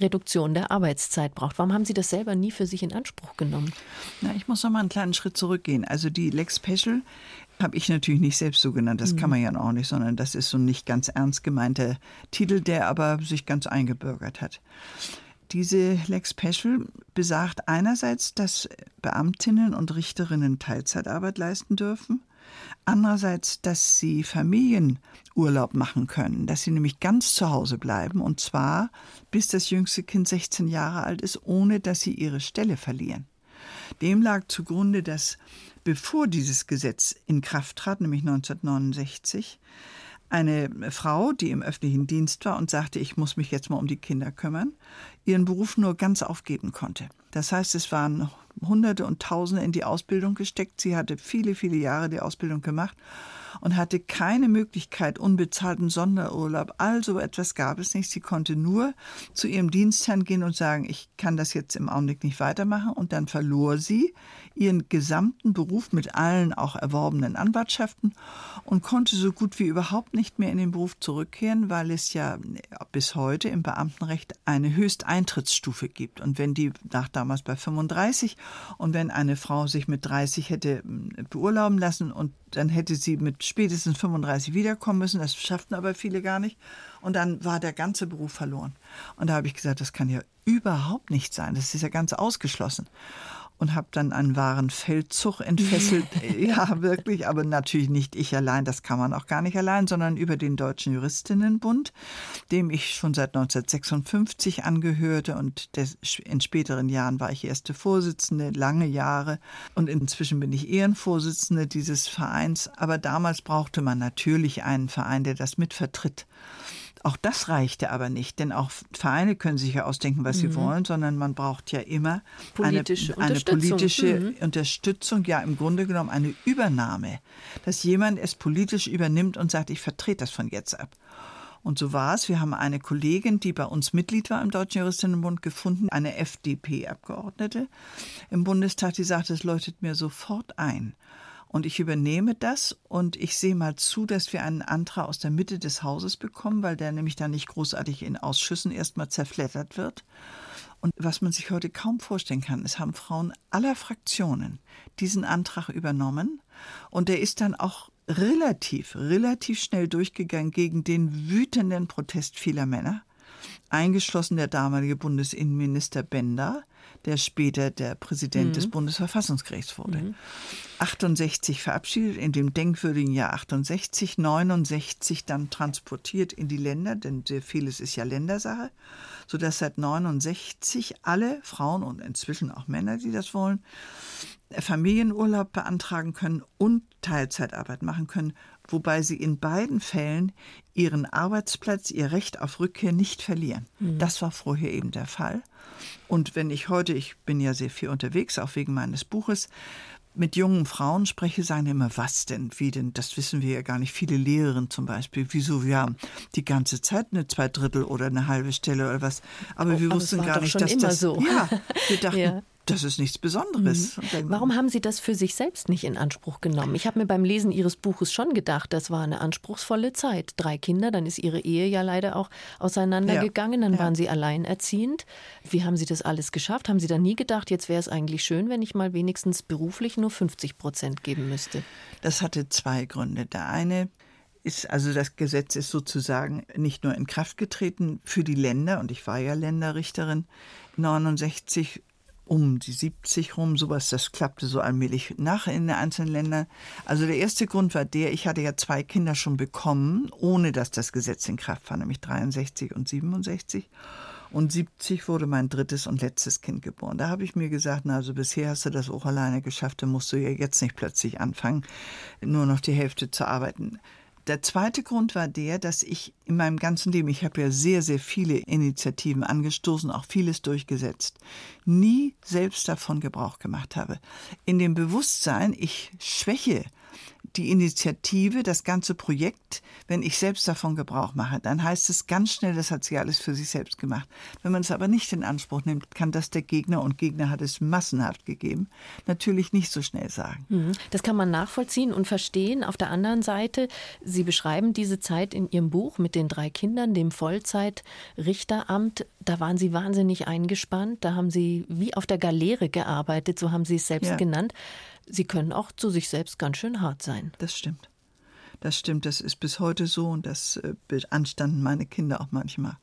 Reduktion der Arbeitszeit braucht. Warum haben Sie das selber nie für sich in Anspruch genommen? Na, ich muss noch mal einen kleinen Schritt zurückgehen. Also die Lex Special habe ich natürlich nicht selbst so genannt, das mhm. kann man ja auch nicht, sondern das ist so ein nicht ganz ernst gemeinter Titel, der aber sich ganz eingebürgert hat. Diese Lex Special besagt einerseits, dass Beamtinnen und Richterinnen Teilzeitarbeit leisten dürfen, andererseits, dass sie Familienurlaub machen können, dass sie nämlich ganz zu Hause bleiben und zwar bis das jüngste Kind 16 Jahre alt ist, ohne dass sie ihre Stelle verlieren. Dem lag zugrunde, dass bevor dieses Gesetz in Kraft trat, nämlich 1969, eine Frau, die im öffentlichen Dienst war und sagte, ich muss mich jetzt mal um die Kinder kümmern, ihren Beruf nur ganz aufgeben konnte. Das heißt, es waren Hunderte und Tausende in die Ausbildung gesteckt. Sie hatte viele, viele Jahre die Ausbildung gemacht und hatte keine Möglichkeit, unbezahlten Sonderurlaub. Also etwas gab es nicht. Sie konnte nur zu ihrem Dienstherrn gehen und sagen, ich kann das jetzt im Augenblick nicht weitermachen. Und dann verlor sie ihren gesamten Beruf mit allen auch erworbenen Anwartschaften und konnte so gut wie überhaupt nicht mehr in den Beruf zurückkehren, weil es ja bis heute im Beamtenrecht eine Höchsteintrittsstufe gibt. Und wenn die nach damals bei 35 und wenn eine Frau sich mit 30 hätte hm, beurlauben lassen und dann hätte sie mit spätestens 35 wiederkommen müssen, das schafften aber viele gar nicht. Und dann war der ganze Beruf verloren. Und da habe ich gesagt, das kann ja überhaupt nicht sein. Das ist ja ganz ausgeschlossen und habe dann einen wahren Feldzug entfesselt. [LAUGHS] ja, wirklich, aber natürlich nicht ich allein, das kann man auch gar nicht allein, sondern über den Deutschen Juristinnenbund, dem ich schon seit 1956 angehörte und des, in späteren Jahren war ich erste Vorsitzende, lange Jahre und inzwischen bin ich Ehrenvorsitzende dieses Vereins. Aber damals brauchte man natürlich einen Verein, der das mitvertritt. Auch das reichte aber nicht, denn auch Vereine können sich ja ausdenken, was mhm. sie wollen, sondern man braucht ja immer politische eine, eine Unterstützung. politische mhm. Unterstützung, ja im Grunde genommen eine Übernahme, dass jemand es politisch übernimmt und sagt, ich vertrete das von jetzt ab. Und so war es. Wir haben eine Kollegin, die bei uns Mitglied war im Deutschen Juristinnenbund, gefunden, eine FDP-Abgeordnete im Bundestag, die sagte, es läutet mir sofort ein. Und ich übernehme das und ich sehe mal zu, dass wir einen Antrag aus der Mitte des Hauses bekommen, weil der nämlich dann nicht großartig in Ausschüssen erstmal zerflettert wird. Und was man sich heute kaum vorstellen kann, es haben Frauen aller Fraktionen diesen Antrag übernommen und der ist dann auch relativ, relativ schnell durchgegangen gegen den wütenden Protest vieler Männer, eingeschlossen der damalige Bundesinnenminister Bender, der später der Präsident mhm. des Bundesverfassungsgerichts wurde. Mhm. 68 verabschiedet, in dem denkwürdigen Jahr 68, 69 dann transportiert in die Länder, denn vieles ist ja Ländersache, sodass seit 69 alle Frauen und inzwischen auch Männer, die das wollen, Familienurlaub beantragen können und Teilzeitarbeit machen können, wobei sie in beiden Fällen ihren Arbeitsplatz, ihr Recht auf Rückkehr nicht verlieren. Mhm. Das war vorher eben der Fall. Und wenn ich heute, ich bin ja sehr viel unterwegs, auch wegen meines Buches, mit jungen Frauen spreche, sagen immer, was denn, wie denn, das wissen wir ja gar nicht. Viele Lehrerinnen zum Beispiel, wieso, wir haben die ganze Zeit eine Zweidrittel oder eine halbe Stelle oder was. Aber wir Aber wussten gar nicht, dass das, so. ja, wir [LAUGHS] dachten, ja das ist nichts Besonderes. Mhm. Warum haben Sie das für sich selbst nicht in Anspruch genommen? Ich habe mir beim Lesen Ihres Buches schon gedacht, das war eine anspruchsvolle Zeit. Drei Kinder, dann ist Ihre Ehe ja leider auch auseinandergegangen, dann ja. waren Sie alleinerziehend. Wie haben Sie das alles geschafft? Haben Sie da nie gedacht, jetzt wäre es eigentlich schön, wenn ich mal wenigstens beruflich nur 50 Prozent geben müsste? Das hatte zwei Gründe. Der eine ist, also das Gesetz ist sozusagen nicht nur in Kraft getreten für die Länder, und ich war ja Länderrichterin 69 um die 70 rum, sowas, das klappte so allmählich nach in den einzelnen Ländern. Also der erste Grund war der, ich hatte ja zwei Kinder schon bekommen, ohne dass das Gesetz in Kraft war, nämlich 63 und 67. Und 70 wurde mein drittes und letztes Kind geboren. Da habe ich mir gesagt, na, also bisher hast du das auch alleine geschafft, dann musst du ja jetzt nicht plötzlich anfangen, nur noch die Hälfte zu arbeiten. Der zweite Grund war der, dass ich in meinem ganzen Leben, ich habe ja sehr, sehr viele Initiativen angestoßen, auch vieles durchgesetzt, nie selbst davon Gebrauch gemacht habe. In dem Bewusstsein, ich schwäche die Initiative, das ganze Projekt, wenn ich selbst davon Gebrauch mache, dann heißt es ganz schnell, das hat sie alles für sich selbst gemacht. Wenn man es aber nicht in Anspruch nimmt, kann das der Gegner, und Gegner hat es massenhaft gegeben, natürlich nicht so schnell sagen. Mhm. Das kann man nachvollziehen und verstehen. Auf der anderen Seite, Sie beschreiben diese Zeit in Ihrem Buch mit den drei Kindern, dem Vollzeitrichteramt. Da waren Sie wahnsinnig eingespannt. Da haben Sie wie auf der Galeere gearbeitet, so haben Sie es selbst ja. genannt. Sie können auch zu sich selbst ganz schön hart sein. Das stimmt. Das stimmt, das ist bis heute so und das äh, beanstanden meine Kinder auch manchmal.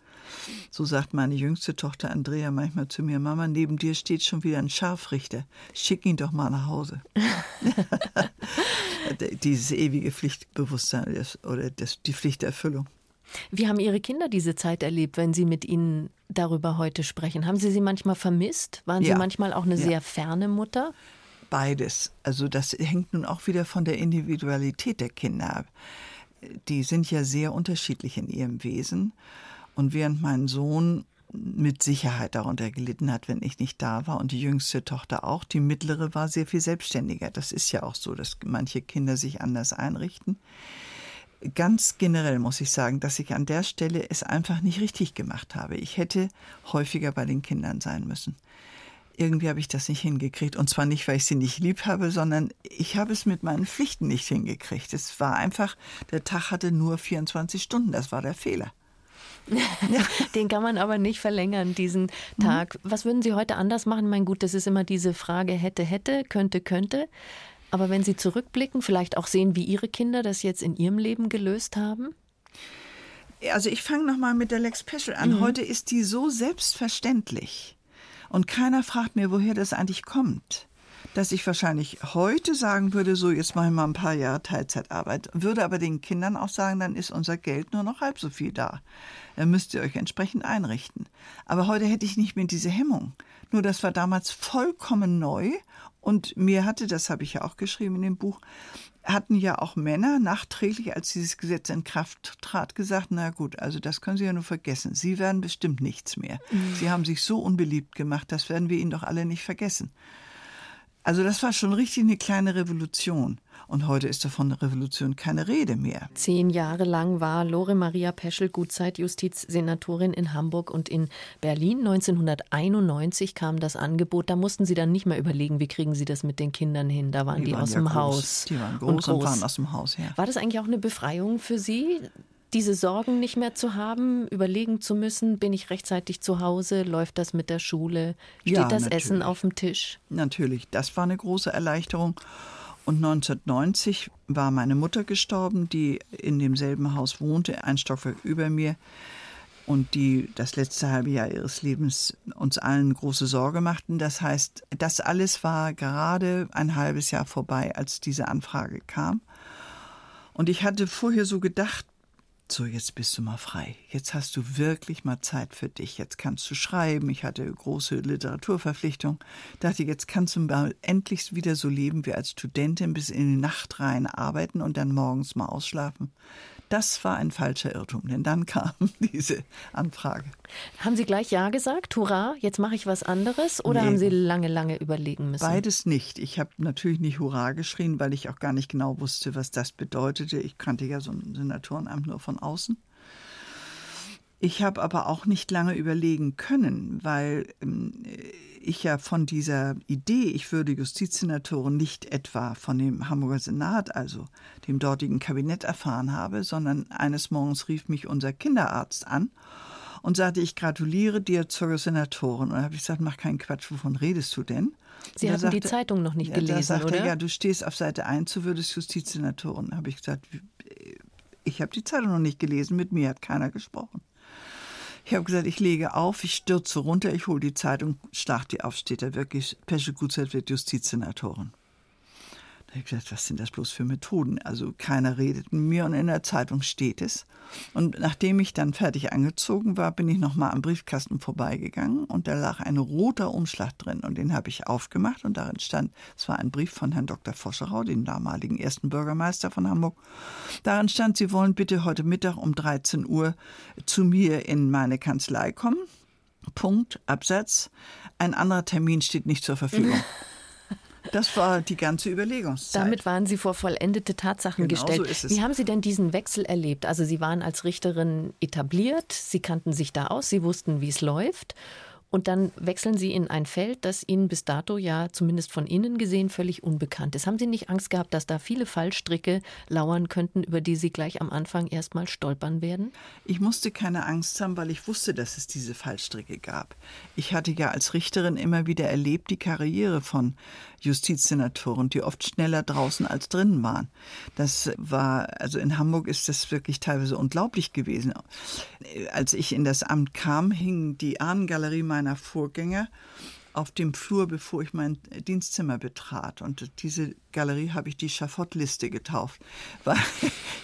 So sagt meine jüngste Tochter Andrea manchmal zu mir, Mama, neben dir steht schon wieder ein Scharfrichter. Schick ihn doch mal nach Hause. [LAUGHS] Dieses ewige Pflichtbewusstsein oder das, die Pflichterfüllung. Wie haben Ihre Kinder diese Zeit erlebt, wenn Sie mit ihnen darüber heute sprechen? Haben Sie sie manchmal vermisst? Waren ja. Sie manchmal auch eine ja. sehr ferne Mutter? Beides. Also das hängt nun auch wieder von der Individualität der Kinder ab. Die sind ja sehr unterschiedlich in ihrem Wesen. Und während mein Sohn mit Sicherheit darunter gelitten hat, wenn ich nicht da war und die jüngste Tochter auch, die mittlere war sehr viel selbstständiger. Das ist ja auch so, dass manche Kinder sich anders einrichten. Ganz generell muss ich sagen, dass ich an der Stelle es einfach nicht richtig gemacht habe. Ich hätte häufiger bei den Kindern sein müssen irgendwie habe ich das nicht hingekriegt. Und zwar nicht, weil ich sie nicht lieb habe, sondern ich habe es mit meinen Pflichten nicht hingekriegt. Es war einfach, der Tag hatte nur 24 Stunden. Das war der Fehler. [LAUGHS] Den kann man aber nicht verlängern, diesen. Tag. Mhm. Was würden Sie heute anders machen? Mein Gut, das ist immer diese Frage hätte, hätte, könnte, könnte. Aber wenn Sie zurückblicken, vielleicht auch sehen, wie Ihre Kinder das jetzt in ihrem Leben gelöst haben? Also ich fange nochmal mit der Lex Special an. Mhm. Heute ist die so selbstverständlich. Und keiner fragt mir, woher das eigentlich kommt. Dass ich wahrscheinlich heute sagen würde, so jetzt mache ich mal ein paar Jahre Teilzeitarbeit, würde aber den Kindern auch sagen, dann ist unser Geld nur noch halb so viel da. Dann müsst ihr euch entsprechend einrichten. Aber heute hätte ich nicht mehr diese Hemmung. Nur das war damals vollkommen neu und mir hatte, das habe ich ja auch geschrieben in dem Buch, hatten ja auch Männer nachträglich, als dieses Gesetz in Kraft trat, gesagt, na gut, also das können Sie ja nur vergessen. Sie werden bestimmt nichts mehr. Mhm. Sie haben sich so unbeliebt gemacht, das werden wir Ihnen doch alle nicht vergessen. Also das war schon richtig eine kleine Revolution. Und heute ist davon Revolution keine Rede mehr. Zehn Jahre lang war Lore Maria Peschel Gutzeitjustizsenatorin in Hamburg und in Berlin. 1991 kam das Angebot. Da mussten Sie dann nicht mehr überlegen, wie kriegen Sie das mit den Kindern hin. Da waren die, die waren aus ja dem groß. Haus. Die waren groß und, groß und waren aus dem Haus, ja. War das eigentlich auch eine Befreiung für Sie, diese Sorgen nicht mehr zu haben, überlegen zu müssen, bin ich rechtzeitig zu Hause, läuft das mit der Schule, steht ja, das natürlich. Essen auf dem Tisch? Natürlich, das war eine große Erleichterung. Und 1990 war meine Mutter gestorben, die in demselben Haus wohnte, ein Stockwerk über mir. und die das letzte halbe Jahr ihres Lebens uns allen große Sorge machten. Das heißt, das alles war gerade ein halbes Jahr vorbei, als diese Anfrage kam. Und ich hatte vorher so gedacht, so jetzt bist du mal frei. Jetzt hast du wirklich mal Zeit für dich. Jetzt kannst du schreiben. Ich hatte große Literaturverpflichtung. Dachte, jetzt kannst du mal endlich wieder so leben wie als Studentin bis in die Nacht rein arbeiten und dann morgens mal ausschlafen. Das war ein falscher Irrtum, denn dann kam [LAUGHS] diese Anfrage. Haben Sie gleich Ja gesagt? Hurra, jetzt mache ich was anderes? Oder nee, haben Sie lange, lange überlegen müssen? Beides nicht. Ich habe natürlich nicht Hurra geschrien, weil ich auch gar nicht genau wusste, was das bedeutete. Ich kannte ja so ein Senatorenamt nur von außen. Ich habe aber auch nicht lange überlegen können, weil ähm, ich ja von dieser Idee, ich würde Justizsenatorin nicht etwa von dem Hamburger Senat, also dem dortigen Kabinett erfahren habe, sondern eines Morgens rief mich unser Kinderarzt an und sagte, ich gratuliere dir zur Senatorin. Und da habe ich gesagt, mach keinen Quatsch, wovon redest du denn? Sie hatten sagte, die Zeitung noch nicht gelesen, da sagte, oder? Ja, du stehst auf Seite 1, du würdest Justizsenatorin. Da habe ich gesagt, ich habe die Zeitung noch nicht gelesen, mit mir hat keiner gesprochen. Ich habe gesagt, ich lege auf, ich stürze runter, ich hole die Zeitung, stach die auf, steht da wirklich, Pesche Gutzeit wird Justizsenatorin. Da habe ich gesagt, was sind das bloß für Methoden? Also keiner redet mit mir und in der Zeitung steht es. Und nachdem ich dann fertig angezogen war, bin ich nochmal am Briefkasten vorbeigegangen und da lag ein roter Umschlag drin und den habe ich aufgemacht und darin stand, es war ein Brief von Herrn Dr. Foscherau, dem damaligen ersten Bürgermeister von Hamburg. Darin stand, Sie wollen bitte heute Mittag um 13 Uhr zu mir in meine Kanzlei kommen. Punkt, Absatz. Ein anderer Termin steht nicht zur Verfügung. [LAUGHS] Das war die ganze Überlegungszeit. Damit waren Sie vor vollendete Tatsachen genau gestellt. So Wie haben Sie denn diesen Wechsel erlebt? Also Sie waren als Richterin etabliert, Sie kannten sich da aus, Sie wussten, wie es läuft. Und dann wechseln Sie in ein Feld, das Ihnen bis dato ja zumindest von innen gesehen völlig unbekannt ist. Haben Sie nicht Angst gehabt, dass da viele Fallstricke lauern könnten, über die Sie gleich am Anfang erstmal stolpern werden? Ich musste keine Angst haben, weil ich wusste, dass es diese Fallstricke gab. Ich hatte ja als Richterin immer wieder erlebt die Karriere von Justizsenatoren, die oft schneller draußen als drinnen waren. Das war, also in Hamburg ist das wirklich teilweise unglaublich gewesen. Als ich in das Amt kam, hing die Ahnengalerie meiner Vorgänger auf dem Flur, bevor ich mein Dienstzimmer betrat. Und diese Galerie habe ich die Schafottliste getauft, [LAUGHS] weil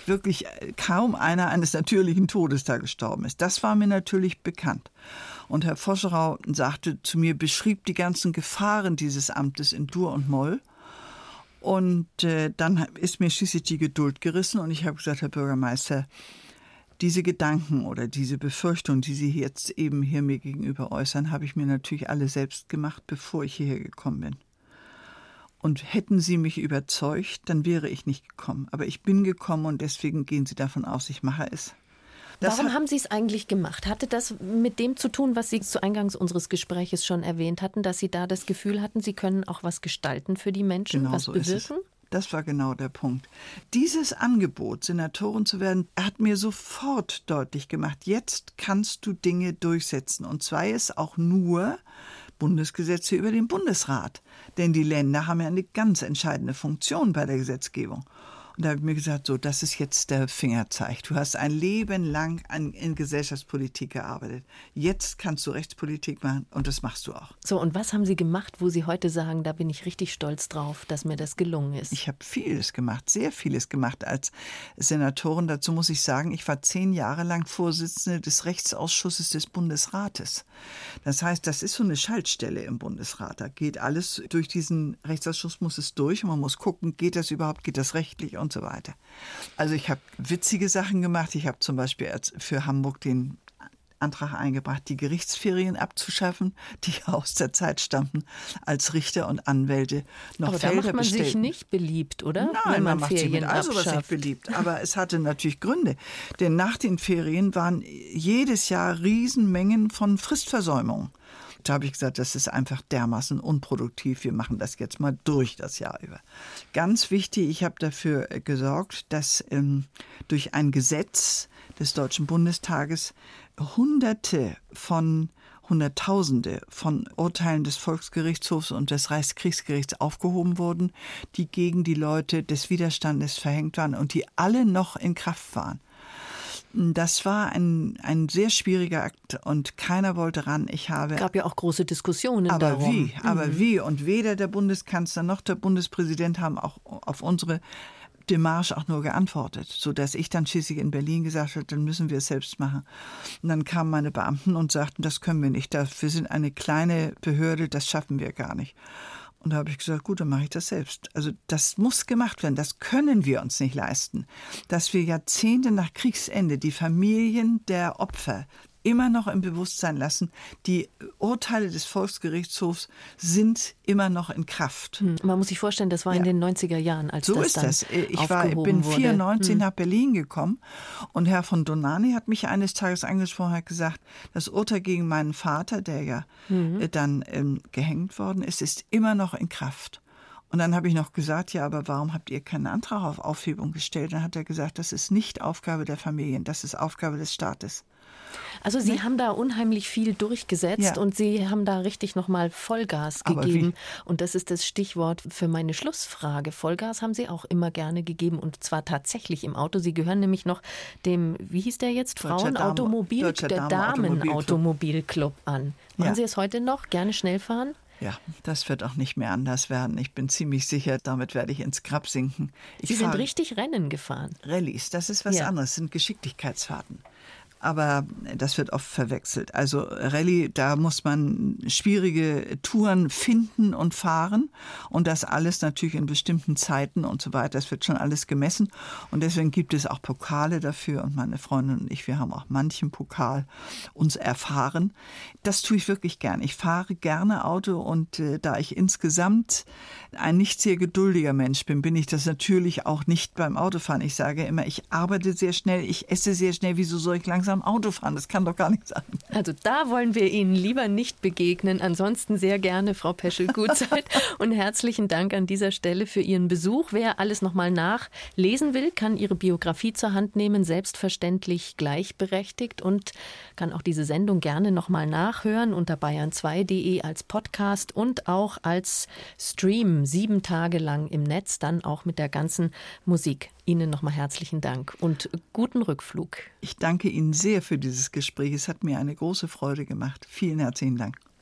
wirklich kaum einer eines natürlichen Todes da gestorben ist. Das war mir natürlich bekannt. Und Herr Foscherau sagte zu mir, beschrieb die ganzen Gefahren dieses Amtes in Dur und Moll. Und äh, dann ist mir schließlich die Geduld gerissen und ich habe gesagt, Herr Bürgermeister, diese Gedanken oder diese Befürchtungen, die Sie jetzt eben hier mir gegenüber äußern, habe ich mir natürlich alle selbst gemacht, bevor ich hierher gekommen bin. Und hätten Sie mich überzeugt, dann wäre ich nicht gekommen. Aber ich bin gekommen und deswegen gehen Sie davon aus, ich mache es. Das Warum haben Sie es eigentlich gemacht? Hatte das mit dem zu tun, was Sie zu Eingangs unseres Gespräches schon erwähnt hatten, dass Sie da das Gefühl hatten, Sie können auch was gestalten für die Menschen, genau was so bewirken? Das war genau der Punkt. Dieses Angebot, Senatorin zu werden, hat mir sofort deutlich gemacht, jetzt kannst du Dinge durchsetzen. Und zwar ist auch nur Bundesgesetze über den Bundesrat. Denn die Länder haben ja eine ganz entscheidende Funktion bei der Gesetzgebung. Und da habe ich mir gesagt, so, das ist jetzt der Fingerzeig. Du hast ein Leben lang an, in Gesellschaftspolitik gearbeitet. Jetzt kannst du Rechtspolitik machen und das machst du auch. So, und was haben Sie gemacht, wo Sie heute sagen, da bin ich richtig stolz drauf, dass mir das gelungen ist? Ich habe vieles gemacht, sehr vieles gemacht als Senatorin. Dazu muss ich sagen, ich war zehn Jahre lang Vorsitzende des Rechtsausschusses des Bundesrates. Das heißt, das ist so eine Schaltstelle im Bundesrat. Da geht alles durch diesen Rechtsausschuss muss es durch und man muss gucken, geht das überhaupt, geht das rechtlich und so weiter. Also ich habe witzige Sachen gemacht. Ich habe zum Beispiel für Hamburg den Antrag eingebracht, die Gerichtsferien abzuschaffen, die [LAUGHS] aus der Zeit stammten, als Richter und Anwälte noch Aber Felder da macht man bestellen. sich nicht beliebt, oder? Nein, Wenn man, man macht Ferien sich mit all sowas nicht beliebt. Aber es hatte natürlich Gründe. Denn nach den Ferien waren jedes Jahr Riesenmengen von Fristversäumungen. Da habe ich gesagt, das ist einfach dermaßen unproduktiv. Wir machen das jetzt mal durch das Jahr über. Ganz wichtig, ich habe dafür gesorgt, dass ähm, durch ein Gesetz des Deutschen Bundestages Hunderte von Hunderttausende von Urteilen des Volksgerichtshofs und des Reichskriegsgerichts aufgehoben wurden, die gegen die Leute des Widerstandes verhängt waren und die alle noch in Kraft waren. Das war ein, ein sehr schwieriger Akt und keiner wollte ran. Ich habe. Es gab ja auch große Diskussionen aber darum. wie? Aber mhm. wie? Und weder der Bundeskanzler noch der Bundespräsident haben auch auf unsere Demarche auch nur geantwortet, so dass ich dann schließlich in Berlin gesagt habe, dann müssen wir es selbst machen. Und dann kamen meine Beamten und sagten, das können wir nicht. Wir sind eine kleine Behörde, das schaffen wir gar nicht. Und da habe ich gesagt, gut, dann mache ich das selbst. Also das muss gemacht werden, das können wir uns nicht leisten. Dass wir Jahrzehnte nach Kriegsende die Familien der Opfer immer noch im Bewusstsein lassen, die Urteile des Volksgerichtshofs sind immer noch in Kraft. Hm, man muss sich vorstellen, das war ja. in den 90er Jahren, als so das ist dann das. Ich war, bin 94 hm. nach Berlin gekommen und Herr von Donani hat mich eines Tages angesprochen, hat gesagt, das Urteil gegen meinen Vater, der ja hm. dann ähm, gehängt worden ist, ist immer noch in Kraft. Und dann habe ich noch gesagt, ja, aber warum habt ihr keinen Antrag auf Aufhebung gestellt? Dann hat er gesagt, das ist nicht Aufgabe der Familien, das ist Aufgabe des Staates. Also Sie ne? haben da unheimlich viel durchgesetzt ja. und Sie haben da richtig nochmal Vollgas gegeben. Und das ist das Stichwort für meine Schlussfrage. Vollgas haben Sie auch immer gerne gegeben und zwar tatsächlich im Auto. Sie gehören nämlich noch dem, wie hieß der jetzt, Frauenautomobil, der Damenautomobilclub an. Machen ja. Sie es heute noch? Gerne schnell fahren? Ja, das wird auch nicht mehr anders werden. Ich bin ziemlich sicher, damit werde ich ins Grab sinken. Ich Sie sind richtig Rennen gefahren. Rallyes, das ist was ja. anderes, sind Geschicklichkeitsfahrten aber das wird oft verwechselt. Also Rallye, da muss man schwierige Touren finden und fahren und das alles natürlich in bestimmten Zeiten und so weiter. Das wird schon alles gemessen und deswegen gibt es auch Pokale dafür und meine Freundin und ich, wir haben auch manchen Pokal uns erfahren. Das tue ich wirklich gern. Ich fahre gerne Auto und äh, da ich insgesamt ein nicht sehr geduldiger Mensch bin, bin ich das natürlich auch nicht beim Autofahren. Ich sage immer, ich arbeite sehr schnell, ich esse sehr schnell. Wieso soll ich langsam Auto fahren? Das kann doch gar nicht sein. Also da wollen wir Ihnen lieber nicht begegnen. Ansonsten sehr gerne, Frau Peschel-Gutzeit. [LAUGHS] und herzlichen Dank an dieser Stelle für Ihren Besuch. Wer alles nochmal nachlesen will, kann Ihre Biografie zur Hand nehmen. Selbstverständlich gleichberechtigt und kann auch diese Sendung gerne nochmal nachhören unter bayern2.de als Podcast und auch als Stream sieben Tage lang im Netz, dann auch mit der ganzen Musik. Ihnen nochmal herzlichen Dank und guten Rückflug. Ich danke Ihnen sehr für dieses Gespräch. Es hat mir eine große Freude gemacht. Vielen herzlichen Dank.